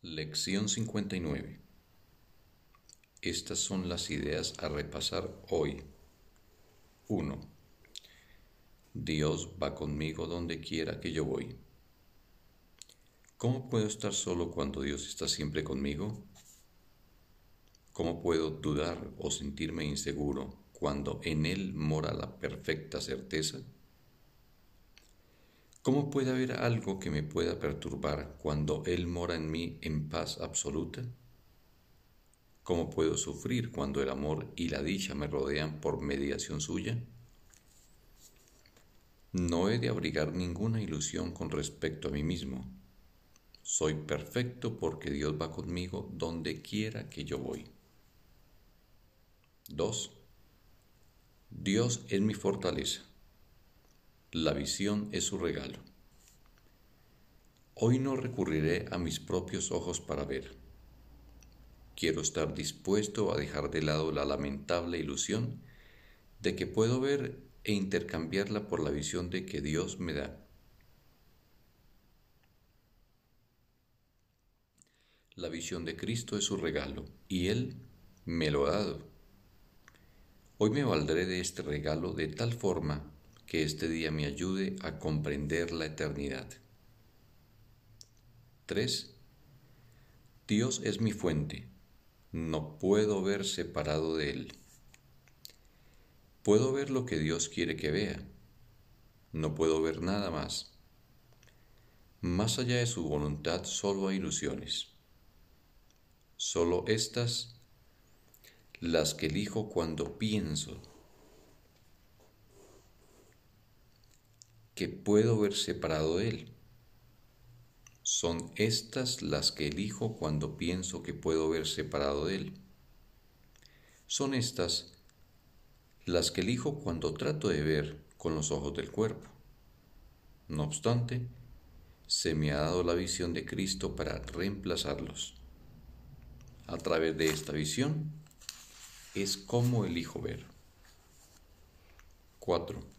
Lección 59 Estas son las ideas a repasar hoy. 1. Dios va conmigo donde quiera que yo voy. ¿Cómo puedo estar solo cuando Dios está siempre conmigo? ¿Cómo puedo dudar o sentirme inseguro cuando en Él mora la perfecta certeza? ¿Cómo puede haber algo que me pueda perturbar cuando Él mora en mí en paz absoluta? ¿Cómo puedo sufrir cuando el amor y la dicha me rodean por mediación suya? No he de abrigar ninguna ilusión con respecto a mí mismo. Soy perfecto porque Dios va conmigo donde quiera que yo voy. 2. Dios es mi fortaleza. La visión es su regalo. Hoy no recurriré a mis propios ojos para ver. Quiero estar dispuesto a dejar de lado la lamentable ilusión de que puedo ver e intercambiarla por la visión de que Dios me da. La visión de Cristo es su regalo y Él me lo ha dado. Hoy me valdré de este regalo de tal forma que este día me ayude a comprender la eternidad. 3. Dios es mi fuente, no puedo ver separado de Él. Puedo ver lo que Dios quiere que vea, no puedo ver nada más. Más allá de su voluntad solo hay ilusiones. Solo estas las que elijo cuando pienso que puedo ver separado de Él. Son estas las que elijo cuando pienso que puedo ver separado de Él. Son estas las que elijo cuando trato de ver con los ojos del cuerpo. No obstante, se me ha dado la visión de Cristo para reemplazarlos. A través de esta visión es como elijo ver. 4.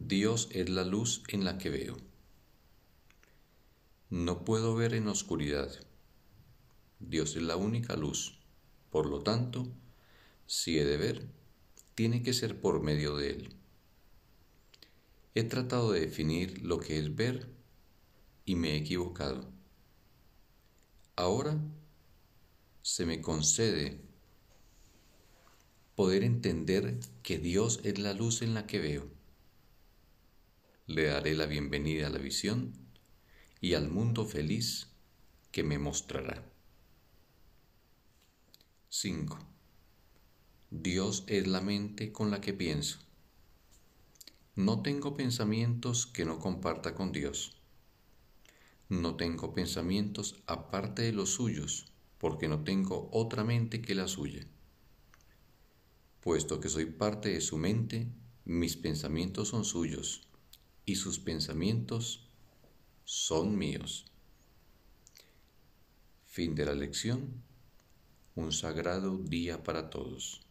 Dios es la luz en la que veo. No puedo ver en oscuridad. Dios es la única luz. Por lo tanto, si he de ver, tiene que ser por medio de Él. He tratado de definir lo que es ver y me he equivocado. Ahora se me concede poder entender que Dios es la luz en la que veo le daré la bienvenida a la visión y al mundo feliz que me mostrará. 5. Dios es la mente con la que pienso. No tengo pensamientos que no comparta con Dios. No tengo pensamientos aparte de los suyos, porque no tengo otra mente que la suya. Puesto que soy parte de su mente, mis pensamientos son suyos y sus pensamientos son míos. Fin de la lección. Un sagrado día para todos.